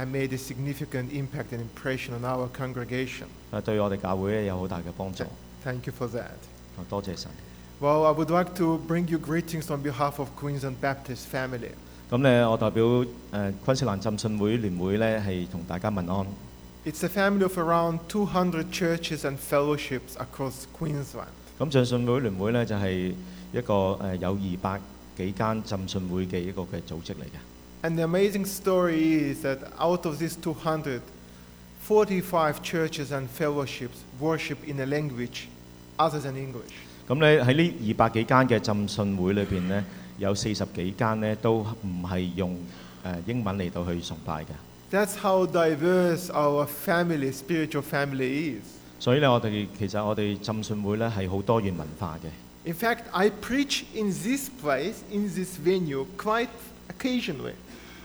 I made a significant impact and impression on our congregation. Thank you for that. Well, I would like to bring you greetings on behalf of Queensland Baptist family. It's a family of around 200 churches and fellowships across Queensland. And the amazing story is that out of these 200, 45 churches and fellowships worship in a language other than English. 咁咧喺呢二百幾間嘅浸信會裏邊咧，有四十幾間咧都唔係用誒英文嚟到去崇拜嘅。That's how diverse our family, spiritual family is. 所以咧，我哋其實我哋浸信會咧係好多元文化嘅。In fact, I preach in this place, in this venue, quite occasionally.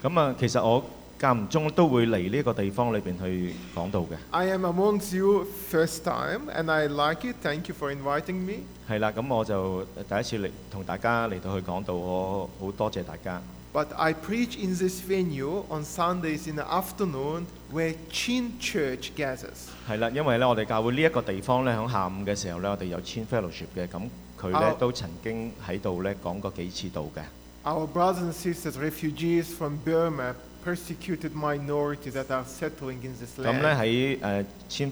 咁啊，其實我間唔中都會嚟呢個地方裏邊去講到嘅。I am among you first time and I like it. Thank you for inviting me. 係啦，咁我就第一次嚟同大家嚟到去講到。我好多謝大家。But I preach in this venue on Sundays in the afternoon where Chin Church gathers. 係啦，因為咧，我哋教會呢一個地方咧，喺下午嘅時候咧，我哋有 Chin Fellowship 嘅，咁佢咧都曾經喺度咧講過幾次道嘅。Our brothers and sisters, refugees from Burma, persecuted minority that are settling in this 咁 land. 咧喺誒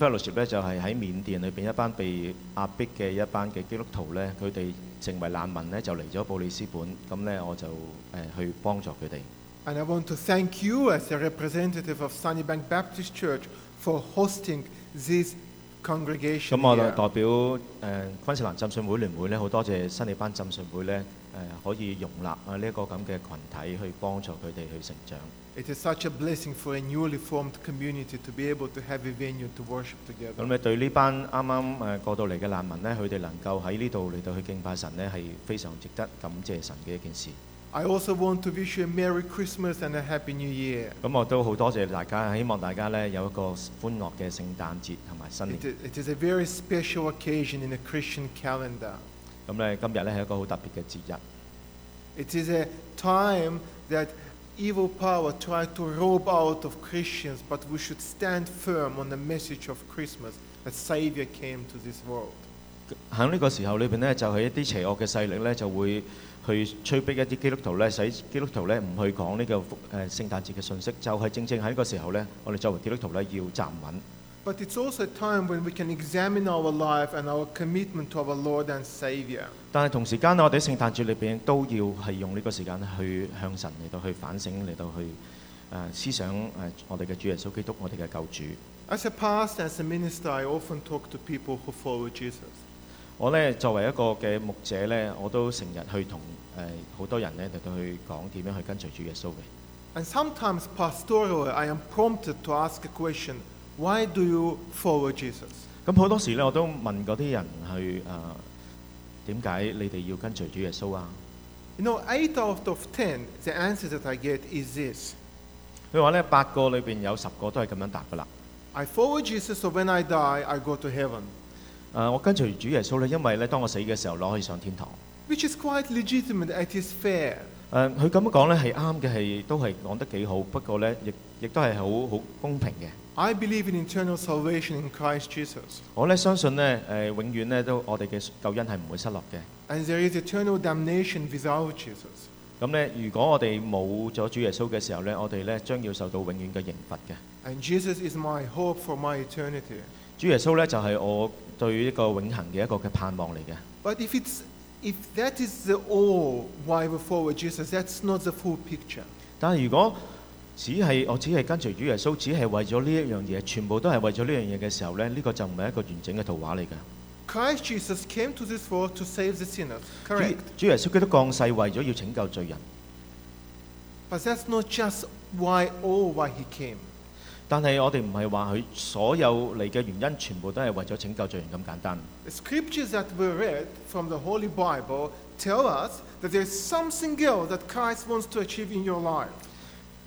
I want to thank you as a representative of Sunnybank Baptist Church for hosting this 咁 congregation. 我就誒可以容納啊呢一個咁嘅群體去幫助佢哋去成長。咁你對呢班啱啱誒過到嚟嘅難民咧，佢哋能夠喺呢度嚟到去敬拜神咧，係非常值得感謝神嘅一件事。咁我都好多謝大家，希望大家咧有一個歡樂嘅聖誕節同埋新年。咁咧，今日咧係一個好特別嘅節日。It is a time that evil power try to rob out of Christians, but we should stand firm on the message of Christmas that Saviour came to this world。喺呢個時候裏邊咧，就係一啲邪惡嘅勢力咧，就會去催逼一啲基督徒咧，使基督徒咧唔去講呢個誒聖誕節嘅信息。就係正正喺呢個時候咧，我哋作為基督徒咧，要站穩。but it's also a time when we can examine our life and our commitment to our Lord and Savior. As a pastor, as a minister, I often talk to people who follow Jesus. 我呢作為一個嘅牧者呢，我都成日去同誒好多人呢嚟到去講點樣去跟隨主耶穌嘅。And sometimes pastorally, I am prompted to ask a question Why do you follow Jesus？咁好多时咧，我都问嗰啲人去诶，点解你哋要跟随主耶稣啊？You know, eight out of ten the a n s w e r that I get is this。佢话咧，八个里边有十个都系咁样答噶啦。I follow Jesus so when I die I go to heaven。诶，我跟随主耶稣咧，因为咧，当我死嘅时候攞去上天堂。Which is quite legitimate. It is fair。诶，佢咁样讲咧系啱嘅，系都系讲得几好，不过咧亦亦都系好好公平嘅。I believe in eternal salvation in Christ Jesus. 我咧相信咧，誒、呃、永遠咧都我哋嘅救恩係唔會失落嘅。And there is eternal damnation without Jesus. 咁咧，如果我哋冇咗主耶穌嘅時候咧，我哋咧將要受到永遠嘅刑罰嘅。And Jesus is my hope for my eternity. 主耶穌咧就係、是、我對一個永恆嘅一個嘅盼望嚟嘅。But if it's if that is the all why we follow Jesus, that's not the full picture. 但係如果只係我只係跟隨主耶穌，只係為咗呢一樣嘢，全部都係為咗呢樣嘢嘅時候咧，呢個就唔係一個完整嘅圖畫嚟嘅。主耶穌佢都降世為咗要拯救罪人。但係我哋唔係話佢所有嚟嘅原因全部都係為咗拯救罪人咁簡單。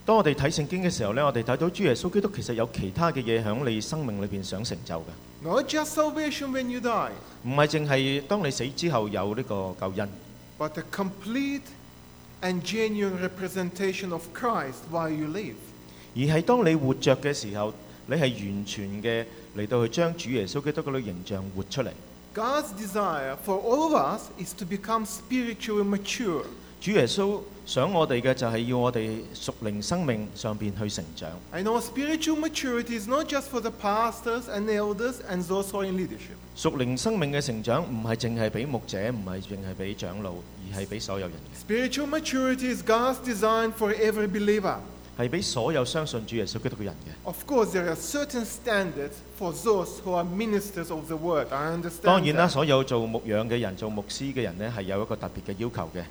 當我哋睇聖經嘅時候咧，我哋睇到主耶穌基督其實有其他嘅嘢喺你生命裏邊想成就嘅。Not just salvation when you die，唔係淨係當你死之後有呢個救恩。But a complete and genuine representation of Christ while you live，而係當你活着嘅時候，你係完全嘅嚟到去將主耶穌基督嗰個形象活出嚟。God's desire for all of us is to become spiritually mature. 主耶穌想我哋嘅就係要我哋屬靈生命上边去成長。屬靈生命嘅成長唔係淨係俾牧者，唔係淨係俾長老，而係俾所有人嘅。係俾所有相信主耶穌基督嘅人嘅。當然啦，所有做牧養嘅人、做牧師嘅人呢，係有一個特別嘅要求嘅。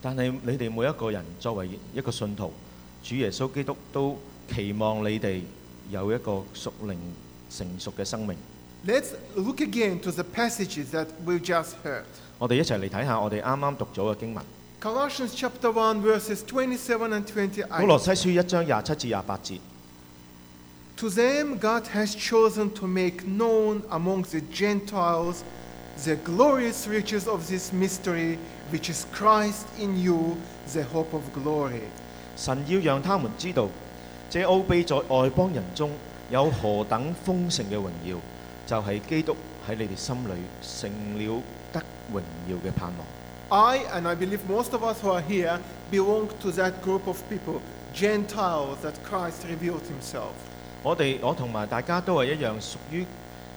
但係你哋每一個人作為一個信徒，主耶穌基督都期望你哋有一個屬靈成熟嘅生命。Let's look again to the passages that we've just heard. 我哋一齐嚟睇下我哋啱啱读咗嘅经文。古罗西书一章廿七至廿八节。To them God has chosen to make known among the Gentiles the glorious riches of this mystery, which is Christ in you, the hope of glory。神要让他们知道，这奥秘在外邦人中有何等丰盛嘅荣耀，就系基督。喺你哋心裏成了得榮耀嘅盼望。I, and I believe most of us who are here, belong to that group of people, Gentiles, that Christ revealed himself. 我哋我同埋大家都係一樣，屬於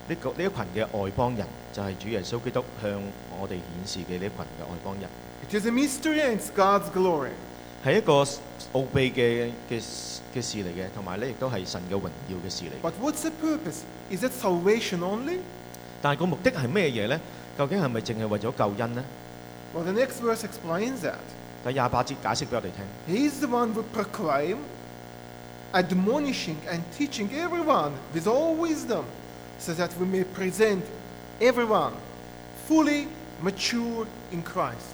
呢個呢一群嘅外邦人，就係、主耶穌基督向我哋顯示嘅呢一群嘅外邦人，It is a mystery and it's God's glory. 係一個奧秘嘅嘅嘅事嚟嘅，同埋咧亦都係神嘅榮耀嘅事嚟嘅。But what's the purpose? Is it salvation only? 但係個目的係咩嘢呢？究竟係咪淨係為咗救恩呢？w the next verse explains that. 第廿八節解釋俾我哋聽。He is the one who proclaim, admonishing and teaching everyone with all wisdom, so that we may present everyone fully mature in Christ.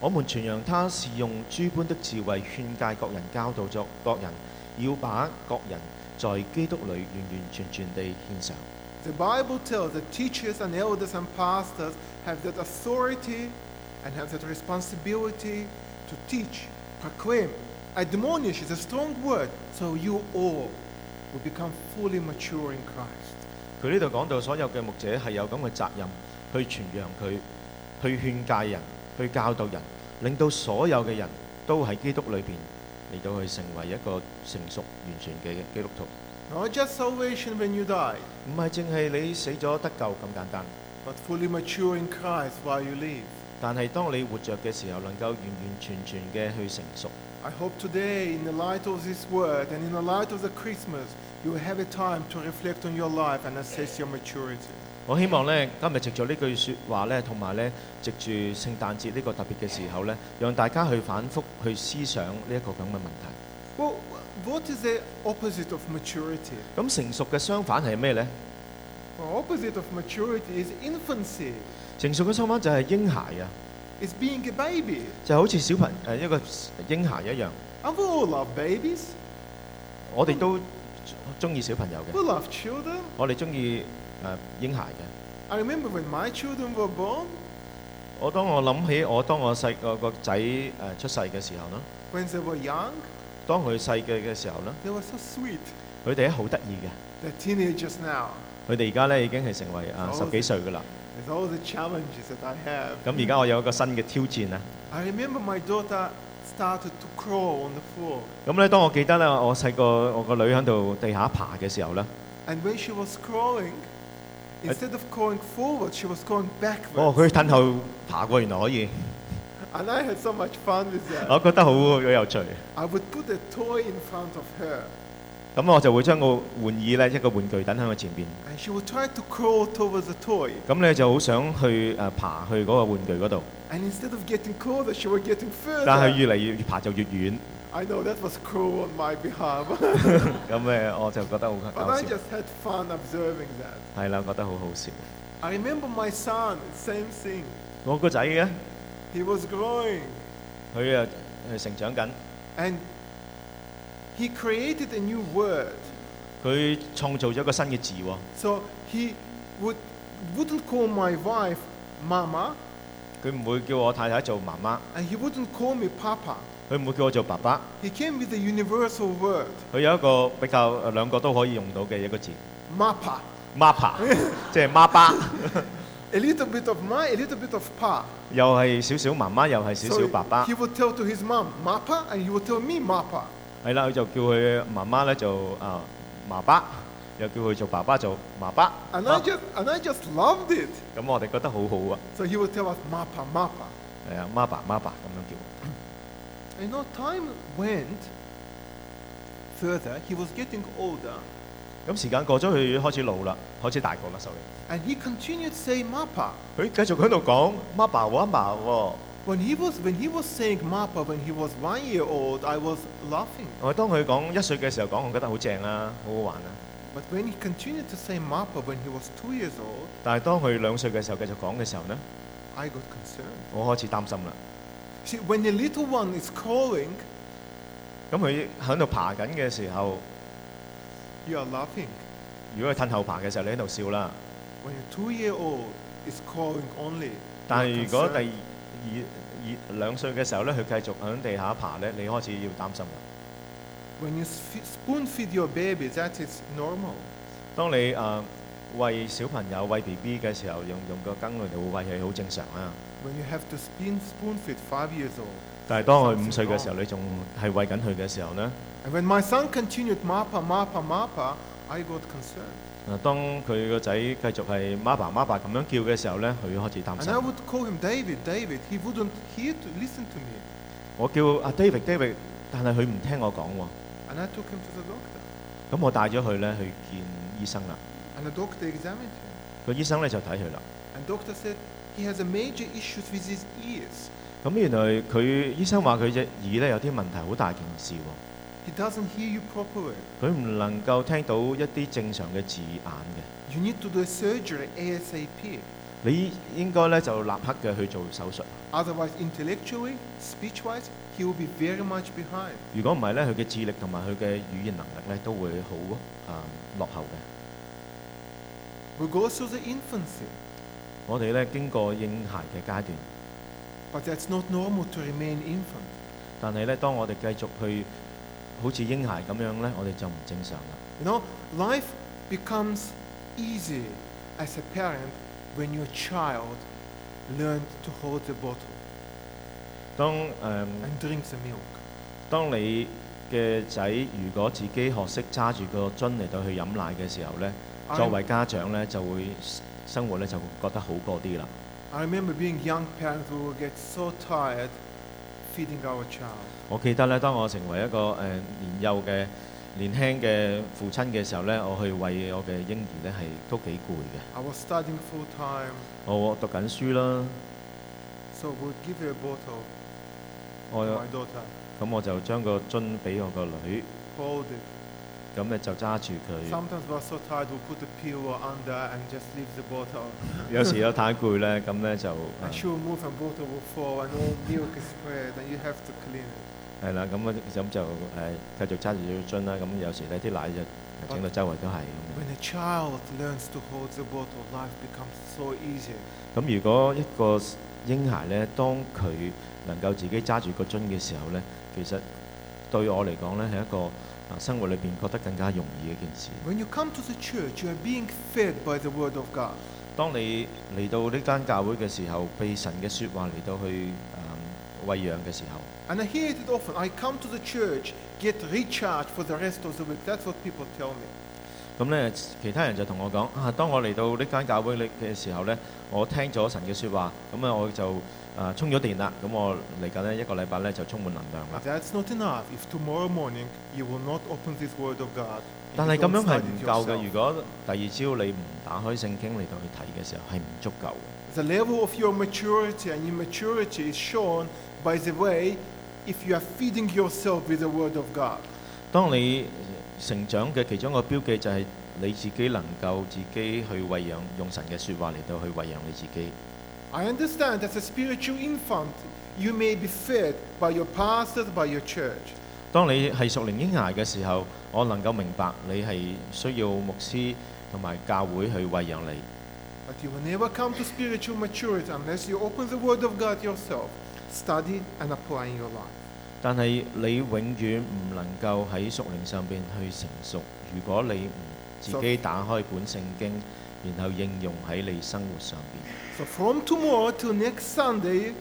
我們傳揚他是用諸般的智慧勸戒各人教導作各人，要把各人在基督裏完完全全地獻上。The Bible tells that teachers and elders and pastors have that authority and have that responsibility to teach, proclaim, admonish is a strong word, so you all will become fully mature in Christ. 佢呢度講到所有嘅牧者係有咁嘅責任去傳揚佢，去勸戒人，去教導人，令到所有嘅人都喺基督裏邊嚟到去成為一個成熟完全嘅基督徒。not just salvation when you die, but fully mature in Christ while you live. 但係當你活着嘅時候，能夠完完全全嘅去成熟。I hope today, in the light of this word and in the light of the Christmas, you will have a time to reflect on your life and assess your maturity. 我希望呢，今日藉住呢句説話呢，同埋呢，藉住聖誕節呢個特別嘅時候呢，讓大家去反覆去思想呢一個咁嘅問題。Well, what is the opposite of maturity? 咁成熟嘅相反係咩呢？Well, opposite of maturity is infancy. 成熟嘅相反就係嬰孩啊，It's being a baby. 就好似小朋誒一個嬰孩一樣。And we all love babies. 我哋都中意小朋友嘅。We love children. 我哋中意誒嬰孩嘅。I remember when my children were born, 我當我諗起我當我細個個仔誒出世嘅時候啦，when they were young, 當佢細嘅嘅時候咧，佢哋咧好得意嘅。佢哋而家咧已經係成為啊十幾歲㗎啦。咁而家我有一個新嘅挑戰 floor。咁咧，當我記得咧，我細個我個女喺度地下爬嘅時候咧。哦，佢等後爬過，原來可以。I with so much fun had And 我覺得好有趣。I in would toy front of put the her. 咁我就會將個玩意咧，一個玩具等喺我前邊。咁你就好想去誒爬去嗰個玩具嗰度。但係越嚟越爬就越遠。咁誒，我就覺得好搞笑。係啦，覺得好好笑。I thing. remember same my son, 我個仔嘅。He was growing. And he created a new word. 佢創造咗一個新嘅字喎。So he would wouldn't call my wife mama. And he wouldn't call me papa. He came with a universal word. 佢有一個比較兩個都可以用到嘅一個字。Mapa。Mapa，即係媽爸。a little bit of my, a little bit of pa. 又係少少媽媽，又係少少爸爸 would tell to his mom, Mapa, and he would tell me, Mapa. 係啦，佢就叫佢媽媽咧就啊媽爸，又叫佢做爸爸做媽爸。And I just, and I just loved it. 我哋覺得好好啊，So he would tell us, Mapa, Mapa. 係啊媽爸媽爸咁樣叫。And you know, time went further. He was getting older. 咁時間過咗，佢開始老啦，開始大個啦，所以。And he continued s a y Mappa。佢繼續喺度講 Mappa 和阿嫲。When he was when he was saying Mappa when he was one year old, I was laughing。我當佢講一歲嘅時候講，我覺得好正啦，好好玩啊。But when he continued to say Mappa when he was two years old，但係當佢兩歲嘅時候繼續講嘅時候呢 i got concerned。我開始擔心啦。See when the little one is c a l l i n g 咁佢喺度爬緊嘅時候。如果係褪後排嘅時候，你喺度笑啦。但係如果第二二兩歲嘅時候咧，佢繼續響地下爬咧，你開始要擔心啦。當你誒喂小朋友喂 B B 嘅時候，用用個羹嚟嚟喂佢，好正常啊。但係當佢五歲嘅時候，你仲係喂緊佢嘅時候咧？When my son continued m a p a m a p a m a p a I got concerned. 啊，当佢个仔继续系 "Mama, Mama" 同样叫嘅时候咧，佢开始担心。And I would call him David, David. He wouldn't hear to listen to me. 我叫阿 David, David，但系佢唔听我讲喎。And I took him to the doctor. 咁我带咗佢咧去见医生啦。And the doctor examined him. 个医生咧就睇佢啦。And doctor said he has a major issue with his ears. 咁原来佢医生话佢只耳咧有啲问题，好大件事喎。He doesn't hear you properly. 佢唔能夠聽到一啲正常嘅字眼嘅。You need to do surgery ASAP. 你應該咧就立刻嘅去做手術。Otherwise, intellectually, speech-wise, he will be very much behind. 如果唔係咧，佢嘅智力同埋佢嘅語言能力咧都會好啊、呃、落後嘅。We go through the infancy. 我哋咧經過嬰孩嘅階段。But that's not normal to remain infant. 但係咧，當我哋繼續去好似婴孩咁樣咧，我哋就唔正常啦。當 k 当你嘅仔如果自己學識揸住個樽嚟到去飲奶嘅時候咧，作為家長咧就會生活咧就覺得好過啲啦。我記得咧，當我成為一個誒年幼嘅年輕嘅父親嘅時候咧，我去喂我嘅嬰兒咧，係都幾攰嘅。我讀緊書啦。我有。咁我就將個樽俾我個女。咁咧就揸住佢。有時有太攰咧，咁咧就。系啦，咁啊，咁就诶，继续揸住只樽啦。咁有时咧，啲奶就整到周围都系。咁如果一个婴孩咧，当佢能够自己揸住个樽嘅时候咧，其实对我嚟讲咧，系一个啊生活里边觉得更加容易嘅一件事。当你嚟到呢间教会嘅时候，被神嘅说话嚟到去。喂養嘅時候，咁咧其他人就同我講：啊，當我嚟到呢間教會咧嘅時候咧，我聽咗神嘅说話，咁啊，我就啊充咗電啦。咁我嚟緊呢一個禮拜咧就充滿能量啦。但係咁樣係唔夠嘅。如果第二朝你唔打開聖經嚟到去睇嘅時候，係唔足夠嘅。By the way, if you are feeding yourself with the word of God，當你成長嘅其中一個標記就係你自己能夠自己去餵養，用神嘅説話嚟到去餵養你自己。I understand as a spiritual infant, you may be fed by your pastors, by your church. 當你係屬靈嬰孩嘅時候，我能夠明白你係需要牧師同埋教會去餵養你。But you will never come to spiritual maturity unless you open the Word of God yourself. 但係你永遠唔能夠喺熟靈上邊去成熟，如果你唔自己打開本聖經，然後應用喺你生活上邊。So from tomorrow till next Sunday,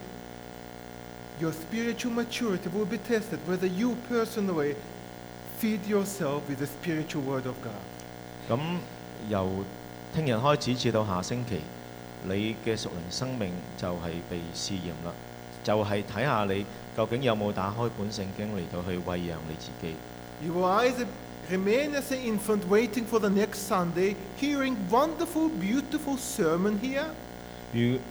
your spiritual maturity will be tested whether you personally feed yourself with the spiritual word of God. 咁由聽日開始至到下星期，你嘅熟靈生命就係被試驗啦。就係睇下你究竟有冇打開本聖經嚟到去喂養你自己。如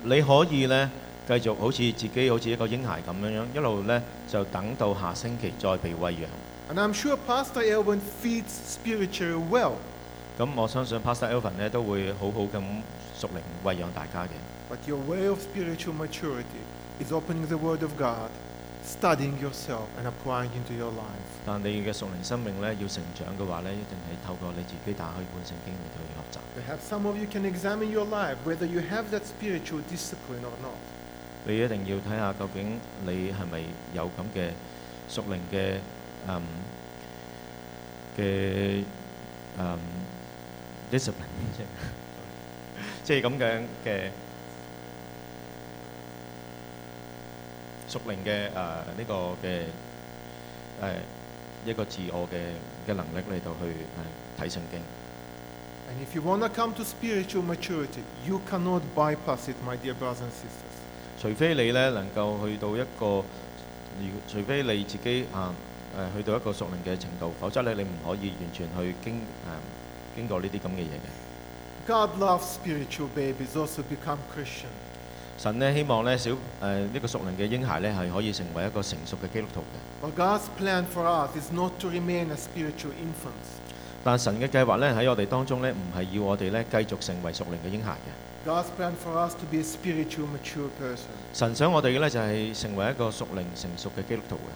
你可以咧，繼續好似自己好似一個嬰孩咁樣，一路咧就等到下星期再被喂養。咁我相信 Pastor Elvin 咧都會好好咁熟練喂養大家嘅。is opening the Word of God, studying yourself and applying into your life. life。但你嘅屬靈生命咧，要成長嘅話咧，一定係透過你自己打開本聖經嚟到去學習。Perhaps some of you can examine your life whether you have that spiritual discipline or not。你一定要睇下究竟你係咪有咁嘅屬靈嘅嗯嘅嗯 discipline，即係咁樣嘅。熟練嘅誒呢個嘅誒一個自我嘅嘅能力嚟到去睇聖經。除非你咧能夠去到一個，除非你自己啊誒去到一個熟練嘅程度，否則咧你唔可以完全去經誒經過呢啲咁嘅嘢嘅。神咧希望咧小誒呢個熟靈嘅嬰孩咧係可以成為一個成熟嘅基督徒嘅。但神嘅計劃咧喺我哋當中咧唔係要我哋咧繼續成為熟靈嘅嬰孩嘅。神想我哋嘅咧就係成為一個熟靈成熟嘅基督徒嘅。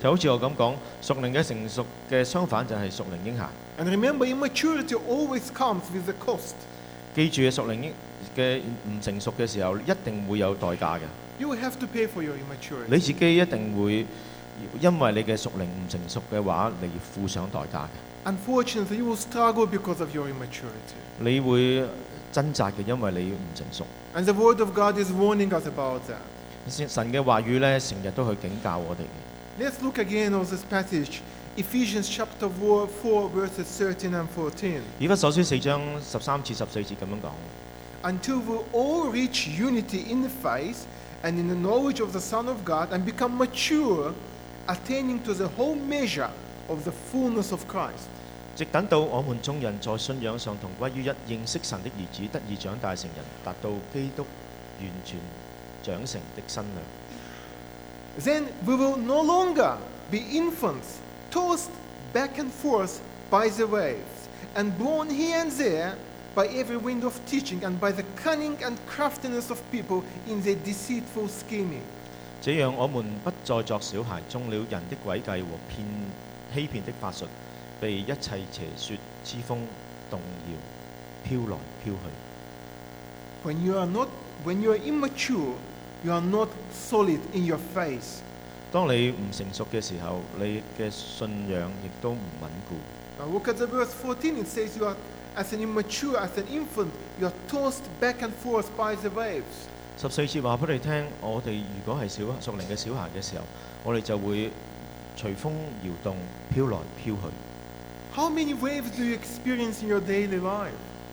就好似我咁講，熟靈嘅成熟嘅相反就係熟靈嬰孩。記住嘅熟齡嘅唔成熟嘅時候，一定會有代價嘅。You have to pay for your immaturity。你自己一定會因為你嘅熟齡唔成熟嘅話，嚟付上代價。Unfortunately, you will struggle because of your immaturity。你會掙扎嘅，因為你唔成熟。And the word of God is warning us about that。神嘅話語咧，成日都去警教我哋。Let's look again on this passage. Ephesians chapter 4, verses 13 and 14. Until we all reach unity in the faith and in the knowledge of the Son of God and become mature, attaining to the whole measure of the fullness of Christ. Then we will no longer be infants tossed back and forth by the waves, and blown here and there by every wind of teaching and by the cunning and craftiness of people in their deceitful scheming. 這樣，我們不再作小孩，中了人的詭計和騙欺騙的法術，被一切邪說之風動搖，飄來飄去。When you are not, when you are immature, you are not solid in your faith. 當你唔成熟嘅時候，你嘅信仰亦都唔穩固。十四節話俾你聽：，我哋如果係小、熟齡嘅小孩嘅時候，我哋就會隨風搖動、飄來飄去。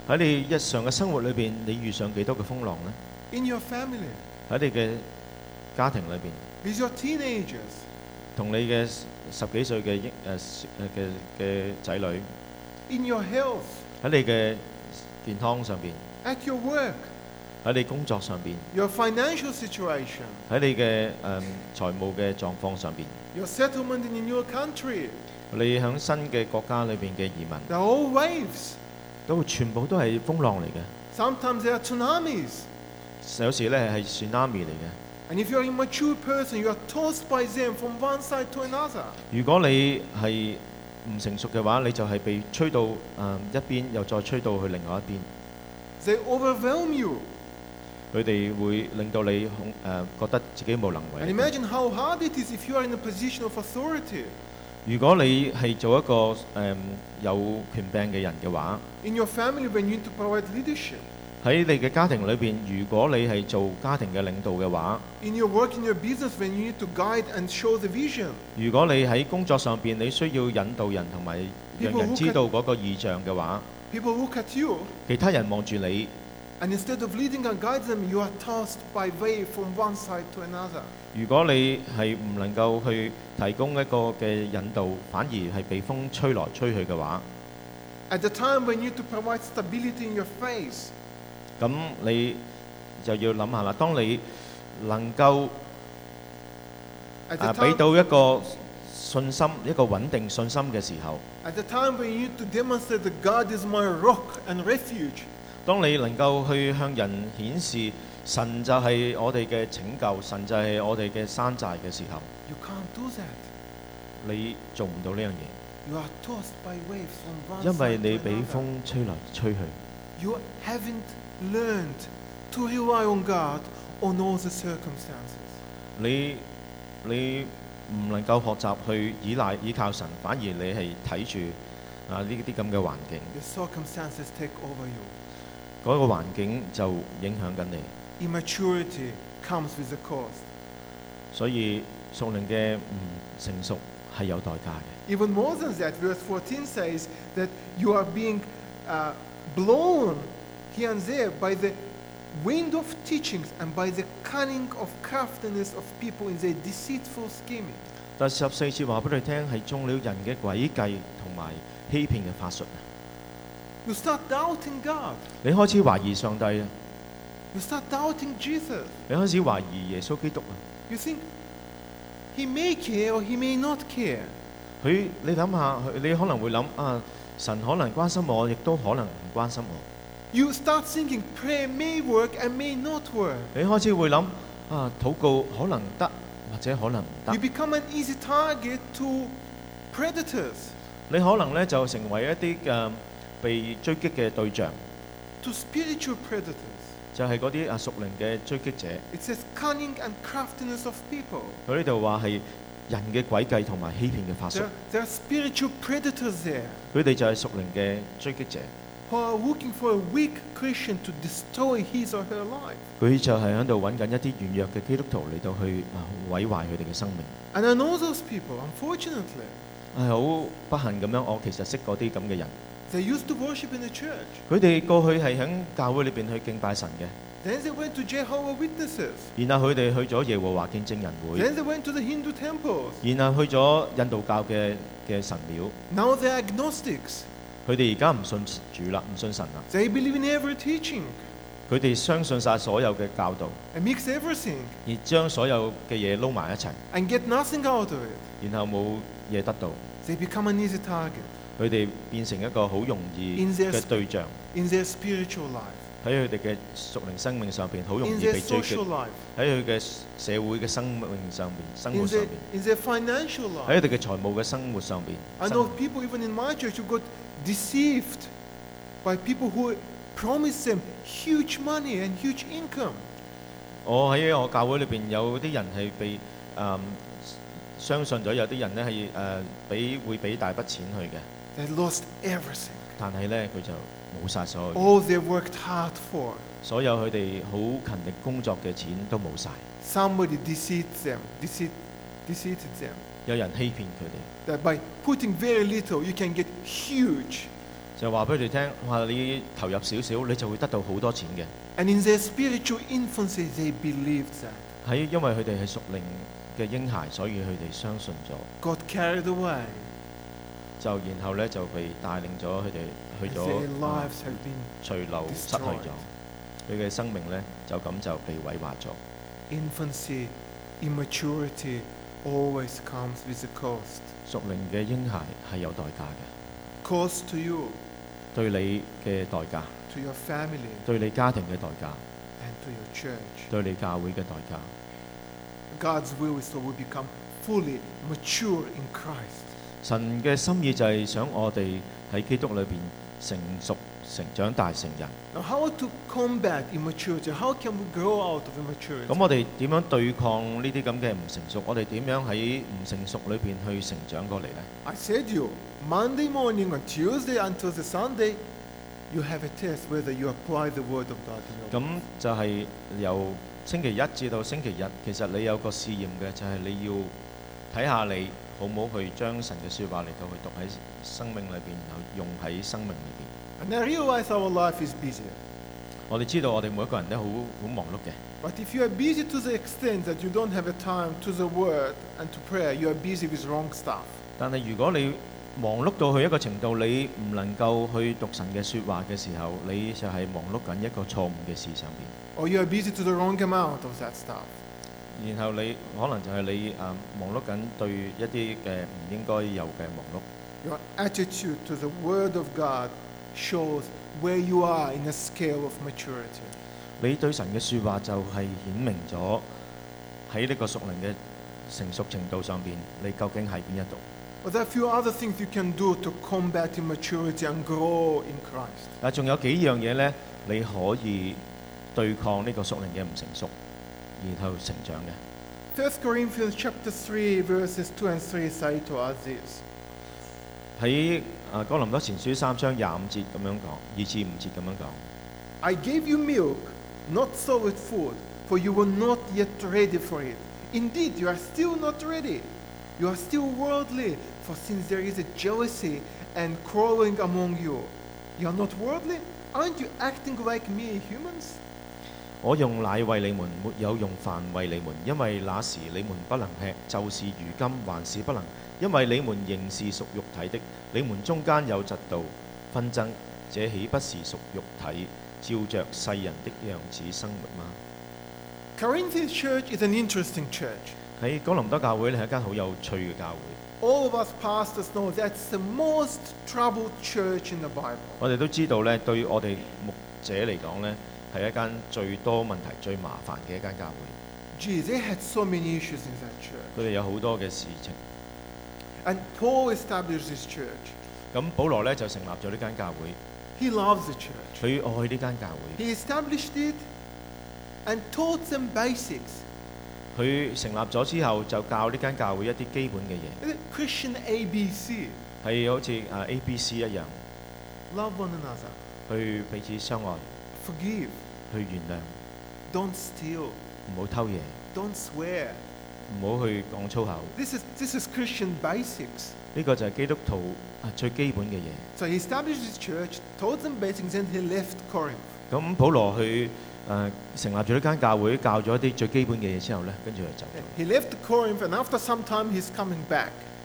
喺你日常嘅生活裏邊，你遇上幾多嘅風浪咧？喺你嘅家庭裏邊。同你嘅十几岁嘅婴诶嘅嘅仔女，喺你嘅健康上边，喺你工作上边，喺你嘅诶财务嘅状况上边，你响新嘅国家里边嘅移民，都全部都系风浪嚟嘅，有時咧係 tsunami 嚟嘅。And if you're a mature person, you are tossed by them from one side to another. They overwhelm you. 佢哋會令到你恐誒、覺得自己無能為 Imagine how hard it is if you are in a position of authority. In your family, when you need to provide leadership, 喺你嘅家庭裏邊，如果你係做家庭嘅領導嘅話，如果你喺工作上邊你需要引導人同埋讓人知道嗰個意象嘅話，其他人望住你。如果你係唔能夠去提供一個嘅引導，反而係被風吹來吹去嘅話，at the time when you need to provide stability in your face。咁你就要諗下啦。當你能夠啊俾到一個信心、一個穩定信心嘅時候，當你能夠去向人顯示神就係我哋嘅拯救，神就係我哋嘅山寨嘅時候，你做唔到呢樣嘢，因為你俾風吹來吹去。you haven't learned to rely on God on all the circumstances. 你你唔能夠學習去依賴依靠神，反而你係睇住啊呢啲咁嘅環境，The circumstances take over you. 嗰個環境就影響緊你。Immaturity comes with a cost. 所以屬靈嘅唔成熟係有代價嘅。Even more than that, verse 14 says that you are being uh, blown here and there by the wind of teachings and by the cunning of craftiness of people in their deceitful scheming. 第十四節話俾你聽係中了人嘅詭計同埋欺騙嘅法術。You start doubting God. 你開始懷疑上帝啊！You start doubting Jesus. 你開始懷疑耶穌基督啊！You think he may care or he may not care. 佢你諗下，你可能會諗啊。Uh, 神可能关心我，亦都可能唔关心我。你開始會諗啊，禱告可能得，或者可能唔得。你可能咧就成為一啲誒被追擊嘅對象。就係嗰啲啊属灵嘅追擊者。佢呢度話係。人嘅诡計同埋欺騙嘅發生，佢哋就係屬靈嘅追擊者。佢就係喺度揾緊一啲軟弱嘅基督徒嚟到去毀壞佢哋嘅生命。系好不幸咁樣，我其實識嗰啲咁嘅人。佢哋過去係喺教會裏边去敬拜神嘅。Then they went to Jehovah Witnesses. 然後佢哋去咗耶和華見證人會。Then they went to the Hindu temples. 然後去咗印度教嘅嘅神廟。Now they are agnostics. 佢哋而家唔信主啦，唔信神啦。They believe in every teaching. 佢哋相信晒所有嘅教導，and mix everything. everything，而將所有嘅嘢撈埋一齊，and get nothing out of it. it，然後冇嘢得到。They become an easy target. target。佢哋變成一個好容易嘅對象。In their spiritual life。喺佢哋嘅熟靈生命上邊，好容易被追擊；喺佢嘅社會嘅生命上邊，生活上邊；喺佢哋嘅財務嘅生活上邊。我喺我教會裏邊有啲人係被誒相信咗，有啲人咧係誒俾會俾大筆錢去嘅。但係咧，佢就冇晒所有，All hard they worked for。所有佢哋好勤力工作嘅錢都冇晒。Somebody deceits them, deceits, deceited them。有人欺騙佢哋。That by putting very little, you can get huge。就話俾佢哋聽，哇！你投入少少，你就會得到好多錢嘅。And in their spiritual infancy, they believed that。喺因為佢哋係屬靈嘅嬰孩，所以佢哋相信咗。God carried away。就然後咧，就被帶領咗佢哋去咗墜流失去咗佢嘅生命咧，就咁就被毀壞咗。熟齡嘅嬰孩係有代價嘅，對你嘅代價，對你家庭嘅代價，對你教會嘅代價。God's will is o we become fully mature in Christ. 神嘅心意就係想我哋喺基督裏邊成熟、成長、大成人。咁我哋點樣對抗呢啲咁嘅唔成熟？我哋點樣喺唔成熟裏邊去成長過嚟 God. 咁就係由星期一至到星期日，其實你有個試驗嘅，就係你要睇下你。好唔好去將神嘅説話嚟到去讀喺生命裏邊，然後用喺生命裏邊。我哋知道，我哋每一個人都好好忙碌嘅。但係如果你忙碌到去一個程度，你唔能夠去讀神嘅説話嘅時候，你就係忙碌緊一個錯誤嘅事上邊。然後你可能就係你誒忙碌緊對一啲嘅唔應該有嘅忙碌。你對神嘅説話就係顯明咗喺呢個屬靈嘅成熟程度上邊，你究竟係邊一度？啊，仲有幾樣嘢咧，你可以對抗呢個屬靈嘅唔成熟。然後成長嘅。First Corinthians chapter three verses two and three say to us this. 喺啊哥林多前書三章廿五節咁樣講，二至五節咁樣講。I gave you milk, not solid food, for you were not yet ready for it. Indeed, you are still not ready. You are still worldly, for since there is a jealousy and quarreling among you, you are not worldly. Aren't you acting like mere humans? 我用奶喂你们，没有用饭喂你们，因为那时你们不能吃，就是如今还是不能，因为你们仍是属肉体的。你们中间有嫉妒、纷争，这岂不是属肉体，照着世人的样子生活吗 c o r i n t h i a n Church is an interesting church。喺哥林多教会咧，一间好有趣嘅教会。All of us pastors know that's the most troubled church in the Bible。我哋都知道咧，對我哋牧者嚟讲咧。係一間最多問題、最麻煩嘅一間教會。佢哋有好多嘅事情。咁保羅咧就成立咗呢間教會。佢愛呢間教會。佢成立咗之後就教呢間教會一啲基本嘅嘢。系好似啊 A、B、C 一樣。去彼此相愛。去原諒，唔好偷嘢，Don't swear。唔好去講粗口。呢個就係基督徒啊最基本嘅嘢。咁，保羅去誒成立咗呢間教會，教咗一啲最基本嘅嘢之後咧，跟住就走咗。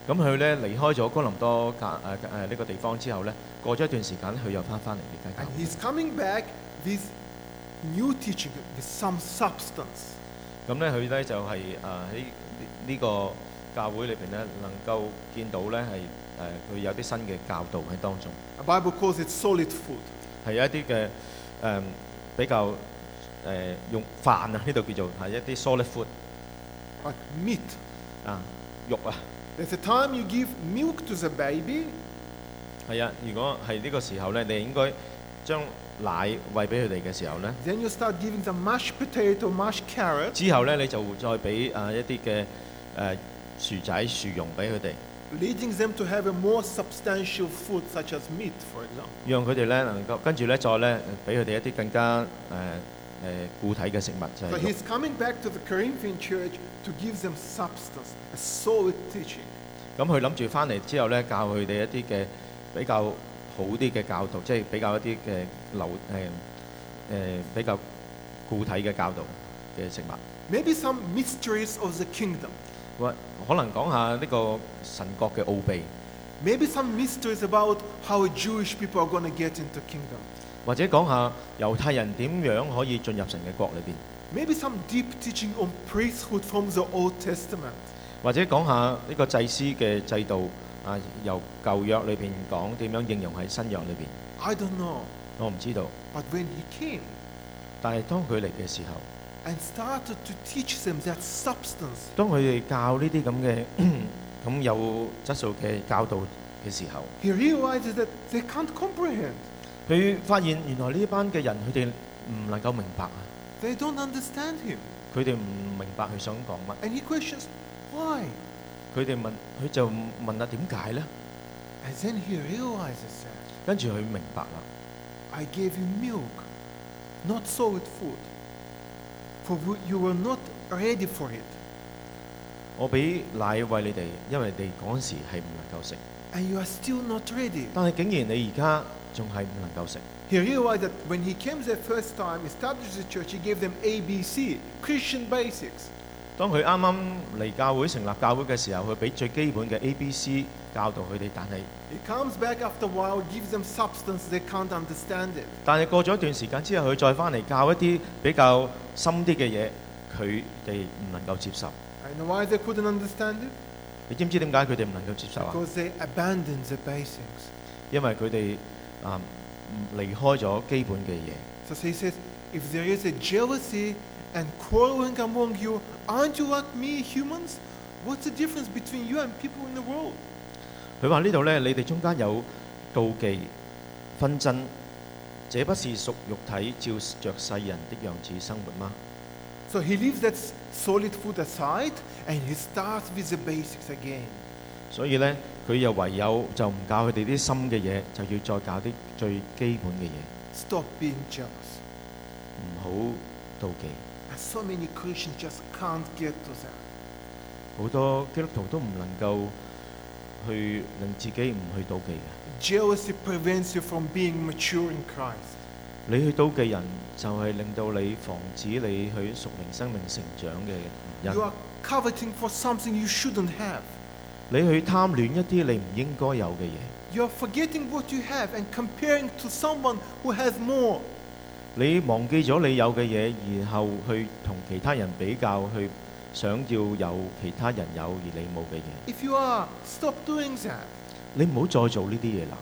咁佢咧離開咗哥林多教誒誒呢個地方之後咧，過咗一段時間，佢又翻返嚟呢間教會。new teaching with some substance。咁咧，佢咧就係誒喺呢個教會裏邊咧，能夠見到咧係誒佢有啲新嘅教導喺當中。The Bible calls it solid food。係一啲嘅誒比較誒用飯啊，呢度叫做係一啲 solid food。Like meat 啊，肉啊。There's a time you give milk to the baby。係啊，如果係呢個時候咧，你應該將奶喂俾佢哋嘅時候咧，之後咧你就再俾啊一啲嘅誒薯仔、薯蓉俾佢哋，讓佢哋咧能夠跟住咧再咧俾佢哋一啲更加誒誒固體嘅食物就。咁佢諗住翻嚟之後咧，教佢哋一啲嘅比較。好啲嘅教導，即係比較一啲嘅流誒誒比較固體嘅教導嘅食物。Maybe some mysteries of the kingdom。或可能講下呢個神國嘅奧秘。Maybe some mysteries about how Jewish people are going to get into kingdom。或者講下猶太人點樣可以進入神嘅國裏邊。Maybe some deep teaching on priesthood from the Old Testament。或者講下呢個祭司嘅制度。啊！由舊約裏邊講點樣應用喺新約裏邊，我唔知道。But when he came，但係當佢嚟嘅時候，當佢哋教呢啲咁嘅 咁有質素嘅教導嘅時候，佢發現原來呢班嘅人佢哋唔能夠明白啊！They don't understand him。佢哋唔明白佢想講乜？And questions why。he 佢哋問，佢就問下點解咧？跟住佢明白啦。我俾奶喂你哋，因為你嗰陣時係唔能夠食。但係竟然你而家仲係唔能夠食。当佢啱啱嚟教会成立教会嘅时候，佢俾最基本嘅 A、B、C 教导佢哋，但系但系过咗一段时间之后，佢再翻嚟教一啲比较深啲嘅嘢，佢哋唔能够接受。你知唔知点解佢哋唔能够接受啊？因为佢哋啊离开咗基本嘅嘢。if there is a jealousy and quarreling among you, aren't you like me, humans? What's the difference between you and people in the world? 佢話呢度咧，你哋中間有妒忌、紛爭，這不是屬肉體照着世人的樣子生活嗎？So he leaves that solid food aside and he starts with the basics again. 所以咧，佢又唯有就唔教佢哋啲深嘅嘢，就要再教啲最基本嘅嘢。Stop being jealous. 唔好妒忌。好多基督徒都唔能夠去令自己唔去妒忌嘅。你去妒忌人，就係令到你防止你去熟靈生命成長嘅。你去貪戀一啲你唔應該有嘅嘢。someone who has more。你忘記咗你有嘅嘢，然後去同其他人比較，去想要有其他人有而你冇嘅嘢。If you are, stop doing that。你唔好再做呢啲嘢啦。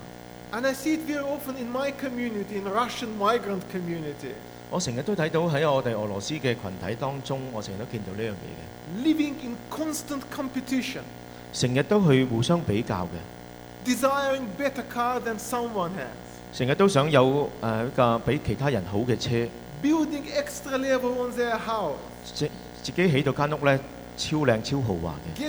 And I see it very often in my community, in Russian migrant community。我成日都睇到喺我哋俄羅斯嘅群體當中，我成日都見到呢樣嘢嘅。Living in constant competition。成日都去互相比較嘅。Desiring better car than someone has。成日都想有誒架比其他人好嘅車，自己起到間屋咧超靚超豪華嘅。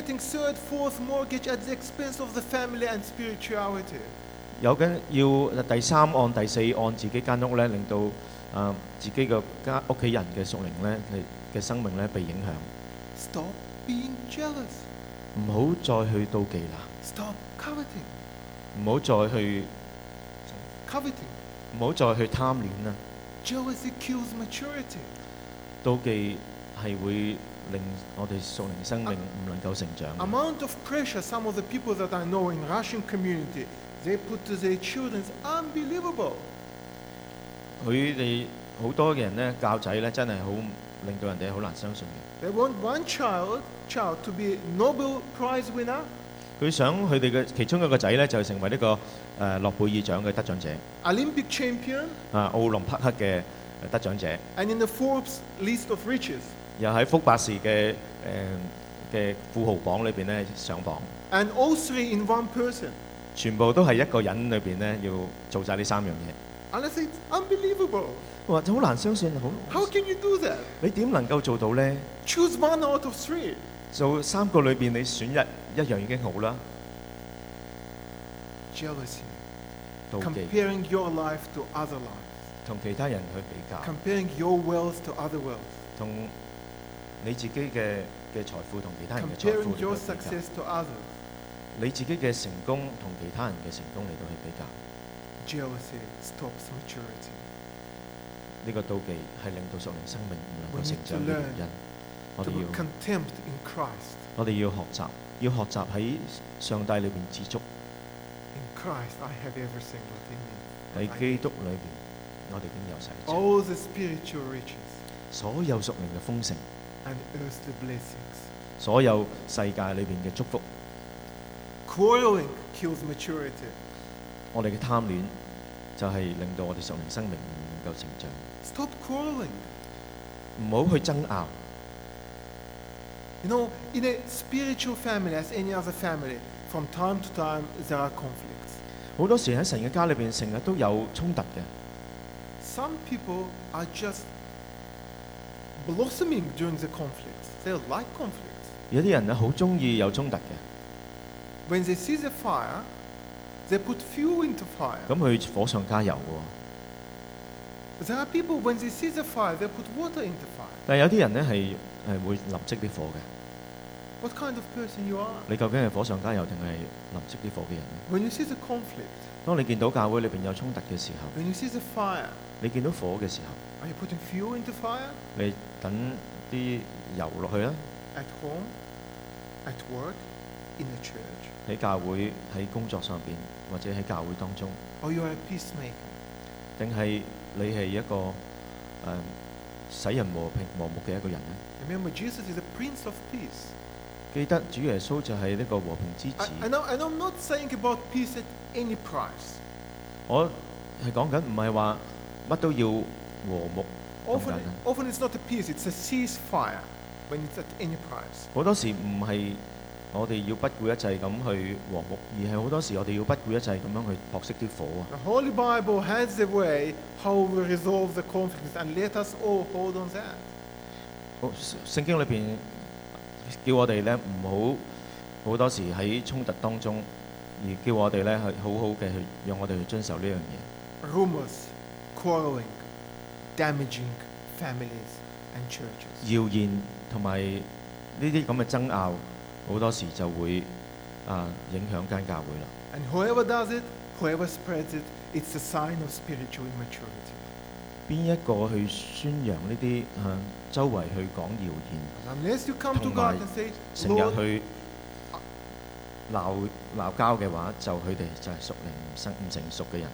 有緊要第三按第四按自己間屋咧，令到誒自己嘅家屋企人嘅屬靈咧嘅生命咧被影響。唔好再去妒忌啦！唔好再去。唔好再去貪戀啦。妒忌係會令我哋屬靈生命唔能夠成長。佢哋好多嘅人咧，教仔咧，真係好令到人哋好難相信嘅。佢想佢哋嘅其中一個仔咧，就成為一個。誒諾貝爾獎嘅得獎者，Olympic champion 啊奧林匹克嘅得獎者，又喺福布士嘅誒嘅富豪榜裏邊咧上榜，全部都係一個人裏邊咧要做晒呢三樣嘢。或者好難相信 a 好，你點能夠做到咧？做三個裏邊你選一一樣已經好啦。Jealousy。同其他人去比較，同你自己嘅嘅財富同其他人嘅財富你自己嘅成功同其他人嘅成功嚟到去比較。呢個妒忌係令到屬靈生命唔能夠成長嘅原因。我哋要，我哋要學習，要學習喺上帝裏邊知足。Christ, I have everything within me. 喺基督裏邊，我哋已經有晒。All the spiritual riches 所有屬靈嘅豐盛，and earthly blessings. 所有世界裏邊嘅祝福，Quarreling kills maturity. 我哋嘅貪戀就係令到我哋屬靈生命唔能夠成長。Stop quarreling. 唔好去爭拗。You know, in a spiritual family, as any other family, from time to time there are conflicts. 好多时喺神嘅家里边，成日都有冲突嘅。有啲人咧好中意有冲突嘅。咁佢火上加油 fire. 但有啲人咧系系会立即啲火嘅。你究竟系火上加油定系淋熄啲火嘅人 conflict，当你见到教会里边有冲突嘅时候，你见到火嘅时候，你等啲油落去啊？喺教会、喺工作上边或者喺教会当中，定系你系一个诶使人和平和睦嘅一个人 Peace。記得主耶穌就係呢個和平之子。我係講緊唔係話乜都要和睦。好多時唔係我哋要不顧一切咁去和睦，而係好多時我哋要不顧一切咁樣去駁熄啲火啊！that。身經歷遍。叫我哋咧唔好好多時喺衝突當中，而叫我哋咧去好好嘅去，讓我哋去遵守呢樣嘢。Rumors, quarrelling, churches damaging families。and 謠言同埋呢啲咁嘅爭拗，好多時就會啊影響間教會啦。边一个去宣扬呢啲？周围去讲谣言，同埋成日去鬧交嘅話，就佢哋就係熟龄唔成唔成熟嘅人。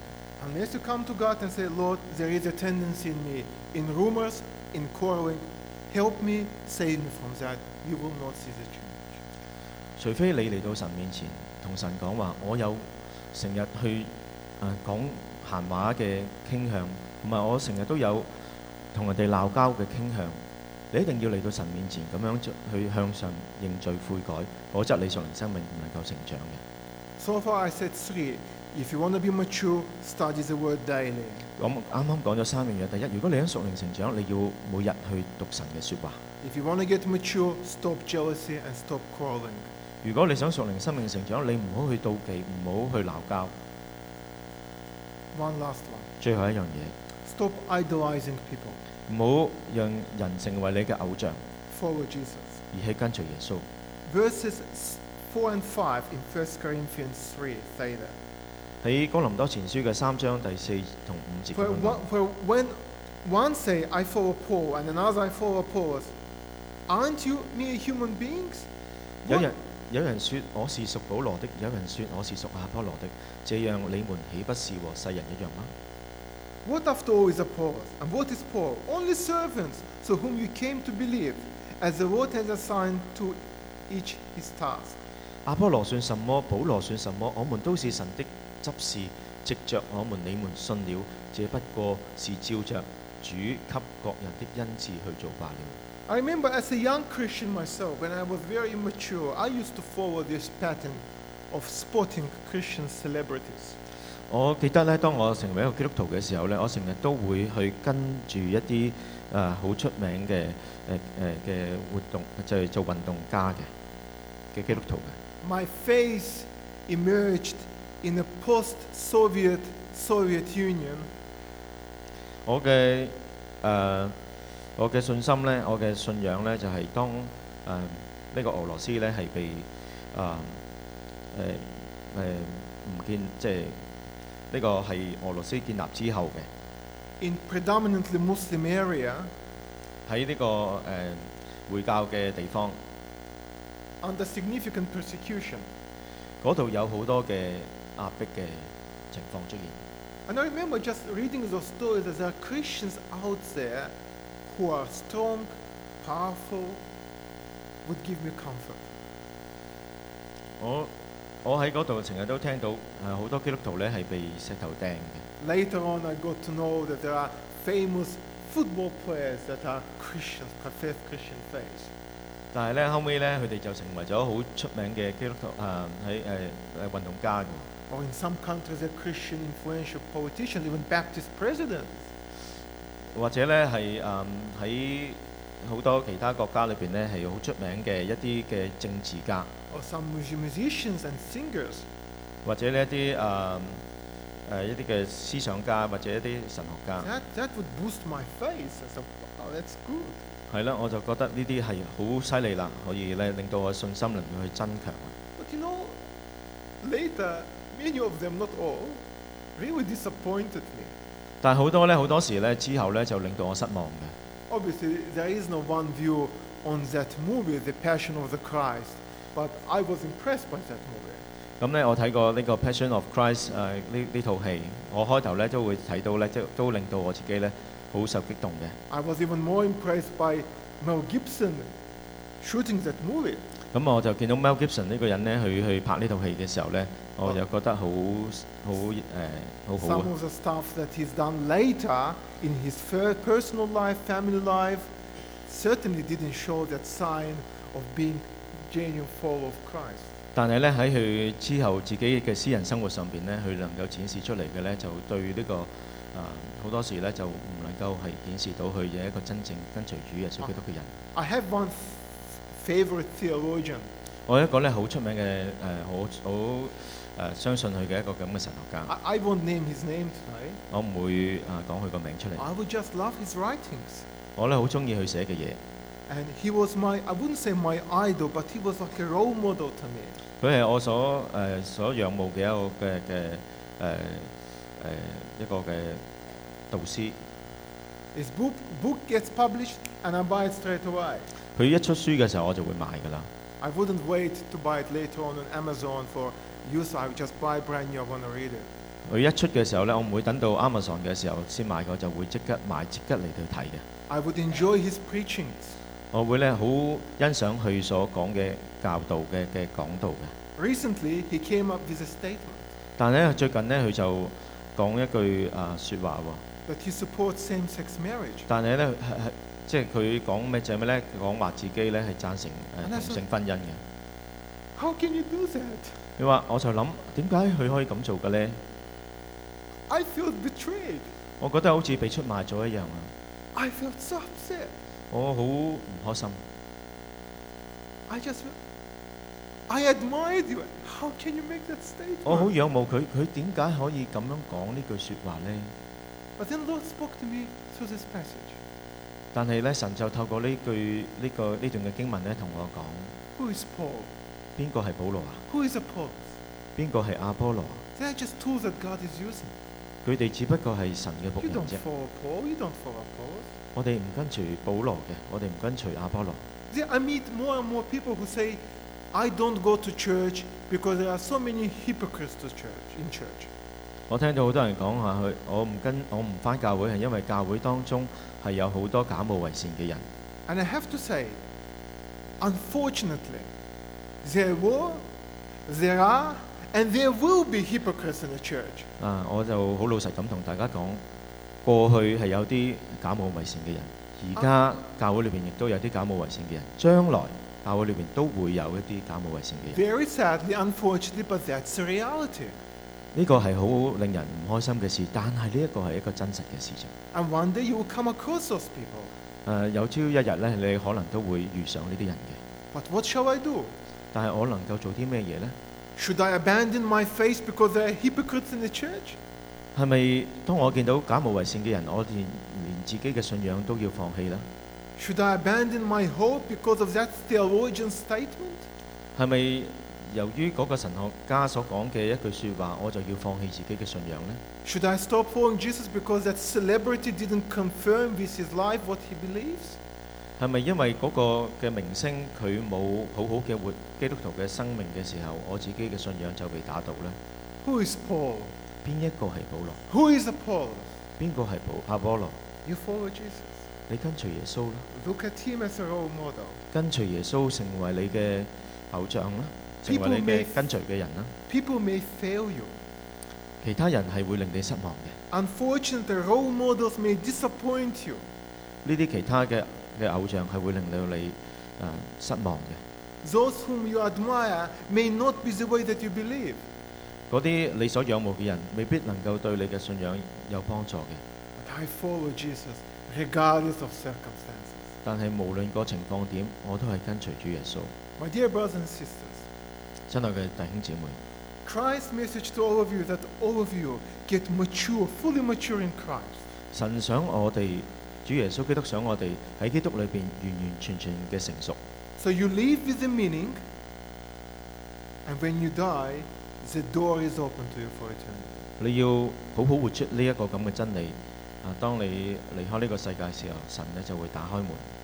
除非你嚟到神面前，同神講話，我有成日去诶讲闲嘅傾向。同埋我成日都有同人哋鬧交嘅傾向。你一定要嚟到神面前，咁樣去向上認罪悔改，否則你屬靈生命唔能夠成長嘅。咁啱啱講咗三樣嘢。第一，如果你想屬靈成長，你要每日去讀神嘅 n 話。如果你想屬靈生命成長，你唔好去妒忌，唔好去鬧交。最後一樣嘢。Stop idolizing people. Follow Jesus. Verses 4 and 5 in 1 Corinthians 3 say that. 喺哥林多前書嘅三章第四同五節 For, one, for when one say, I follow Paul, and another, I follow Apollos, aren't you mere human beings? 有 what after all is a And what is Paul? Only servants, so whom you came to believe, as the Lord has assigned to each his task. I remember as a young Christian myself, when I was very immature, I used to follow this pattern of spotting Christian celebrities. 我記得咧，當我成為一個基督徒嘅時候咧，我成日都會去跟住一啲誒好出名嘅誒誒嘅活動，就係、做運動家嘅嘅基督徒嘅。My face emerged in a post-Soviet Soviet Union 我。嘅誒我嘅信心咧，我嘅信仰咧，就係、是、當呢、呃個俄羅斯咧係被誒誒誒唔見即係。呢個係俄羅斯建立之後嘅。In predominantly Muslim area，喺呢個誒回教嘅地方。Under significant persecution，嗰度有好多嘅壓迫嘅情況出現。And I remember just reading those stories that there are Christians out there who are strong, powerful, would give me comfort. 我喺嗰度成日都聽到誒好多基督徒咧係被石頭釘嘅。Later on, I got to know that there are famous football players that are Christians, profess Christian faith. 但係咧後尾咧，佢哋就成為咗好出名嘅基督徒誒喺誒誒運動家。Or in some countries, a Christian influential p o l i t i c i a n even Baptist p r e s i d e n t 或者咧係誒喺好多其他國家裏邊咧係好出名嘅一啲嘅政治家。or some musicians and singers that would boost my faith I said, wow oh, that's good But you know later many of them not all really disappointed me 但係好多咧好多時咧之後咧就令到我失望嘅。obviously there is no one view on that movie the passion of the christ but I was impressed by that movie. 咁咧，我睇過呢個《Passion of Christ》誒呢呢套戲，我開頭咧都會睇到咧，即都令到我自己咧好受激動嘅。I was even more impressed by Mel Gibson shooting that movie. 咁我就見到 Mel Gibson 呢個人咧，佢去拍呢套戲嘅時候咧，我就覺得好好誒好好 of the stuff that he's done later in his fir- personal life, family life, certainly didn't show that sign of being 但系咧喺佢之后自己嘅私人生活上边咧，佢能够展示出嚟嘅咧，就对呢个啊好多时咧就唔能够系顯示到佢嘅一个真正跟随主嘅穌基督嘅人。我有一个咧好出名嘅诶，好好相信佢嘅一个咁嘅神学家。我唔会啊讲佢个名出嚟。我咧好中意佢写嘅嘢。And he was my, I wouldn't say my idol, but he was like a role model to me. 佢係我所誒、呃、所仰慕嘅一個嘅嘅誒誒一個嘅導師。His book book gets published and I buy it straight away. 佢一出書嘅時候我就會買㗎啦。I wouldn't wait to buy it later on on Amazon for use. I would just buy brand new. one want to read it. 佢一出嘅時候咧，我唔會等到 Amazon 嘅時候先買，我就會即刻買，即刻嚟到睇嘅。I would enjoy his preachings. 我会咧好欣赏佢所讲嘅教导嘅嘅讲道嘅。但系咧最近咧佢就讲一句啊说话喎。但系咧即系佢讲咩就系咩咧？讲话自己咧系赞成同性婚姻嘅。你话我就谂点解佢可以咁做嘅咧？我觉得好似被出卖咗一样啊！我好唔開心。I just i admire you。How can you make that statement？我好仰慕佢。佢點解可以咁樣講呢句說話呢？But then Lord spoke to me through this passage。但係咧，神就透過呢句、呢個、呢段嘅經文咧，同我講：「Who is Paul？邊個係保羅啊？Who is a Paul？邊個係阿波羅 t h a t just who the God is using。」佢哋只不過係神嘅保羅。我哋唔跟隨保羅嘅，我哋唔跟隨阿波羅。我聽到好多人講下去，我唔跟，我唔翻教會係因為教會當中係有好多假冒為善嘅人。啊，我就好老實咁同大家講。過去係有啲假冒為善嘅人，而家教會裏邊亦都有啲假冒為善嘅人，將來教會裏邊都會有一啲假冒為善嘅人。Very sadly, unfortunately, but that's the reality. 呢個係好令人唔開心嘅事，但係呢一個係一個真實嘅事情。And one day you will come across those people. 誒，有朝一日咧，你可能都會遇上呢啲人嘅。But what shall I do? 但係我能夠做啲咩嘢咧？Should I abandon my faith because there are hypocrites in the church? 系咪當我見到假冒為善嘅人，我連连自己嘅信仰都要放棄啦？係咪由於嗰個神學家所講嘅一句说話，我就要放棄自己嘅信仰 believes？係咪因為嗰個嘅明星佢冇好好嘅活基督徒嘅生命嘅時候，我自己嘅信仰就被打倒 Paul？边一个系保罗？边个系保阿波罗？你跟随耶稣啦，跟随耶稣成为你嘅偶像啦，成为你嘅跟随嘅人啦。其他人系会令你失望嘅。呢啲其他嘅嘅偶像系会令到你啊失望嘅。the way that you believe。嗰啲你所仰慕嘅人，未必能够对你嘅信仰有帮助嘅。但係無論個情況點，我都係跟隨主耶穌。真愛嘅弟兄姊妹，神想我哋，主耶穌基督想我哋喺基督裏邊完完全全嘅成熟。The door is open to you for eternity.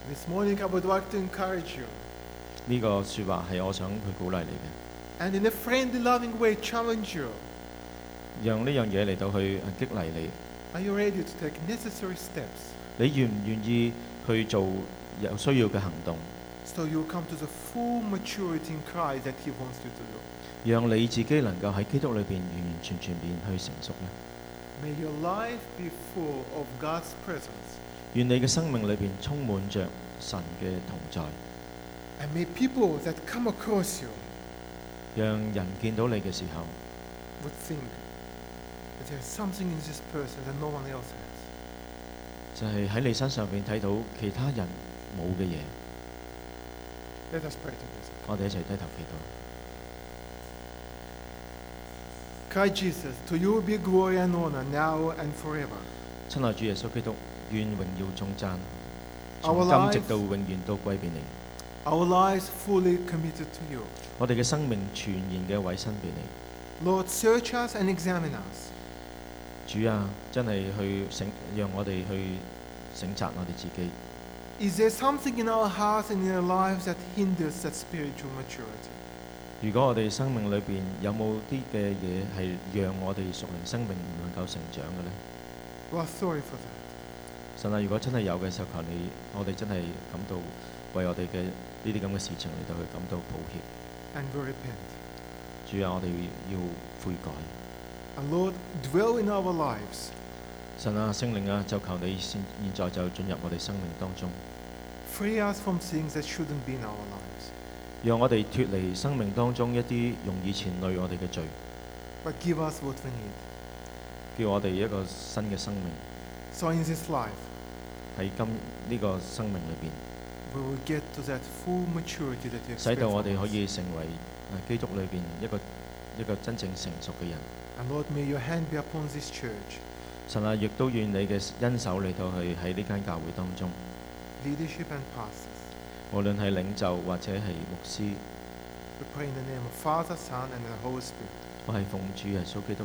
This morning I would like to encourage you. And in a friendly, loving way, challenge you. 讓呢樣嘢嚟到去激勵你。Are you ready to take necessary steps? you come to the full maturity in Christ that He wants you to do. 让你自己能够喺基督里边完完全全变去成熟 presence. 愿你嘅生命里边充满着神嘅同在。让人见到你嘅时候，就系喺你身上边睇到其他人冇嘅嘢。我哋一齐低头祈祷。Christ Jesus, to you be glory and honor now and forever. 親愛主耶穌基督，願榮耀頌讚，從今直到永遠都歸俾你。Our lives fully committed to you. 我哋嘅生命全然嘅委身俾你。Lord, search us and examine us. 主啊，真係去省，讓我哋去省察我哋自己。Is there something in our hearts and in our lives that hinders that spiritual maturity? 如果我哋生命里边有冇啲嘅嘢系让我哋属灵生命唔能够成长嘅咧？sorry for that。神啊，如果真系有嘅时候，求你，我哋真系感到为我哋嘅呢啲咁嘅事情，嚟到去感到抱歉。And very pen。t 主啊，我哋要悔改。a Lord dwell in our lives。神啊，圣灵啊，就求你现现在就进入我哋生命当中。Free us from things that shouldn't be in our lives。让我哋脱离生命当中一啲容易前累我哋嘅罪，叫我哋一个新嘅生命。喺今呢个生命里边，使到我哋可以成为基督里边一个一个真正成熟嘅人。神啊，亦都愿你嘅恩手嚟到去喺呢间教会当中。无论系领袖或者系牧师，我系奉主耶稣基督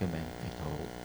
嘅名祈禱。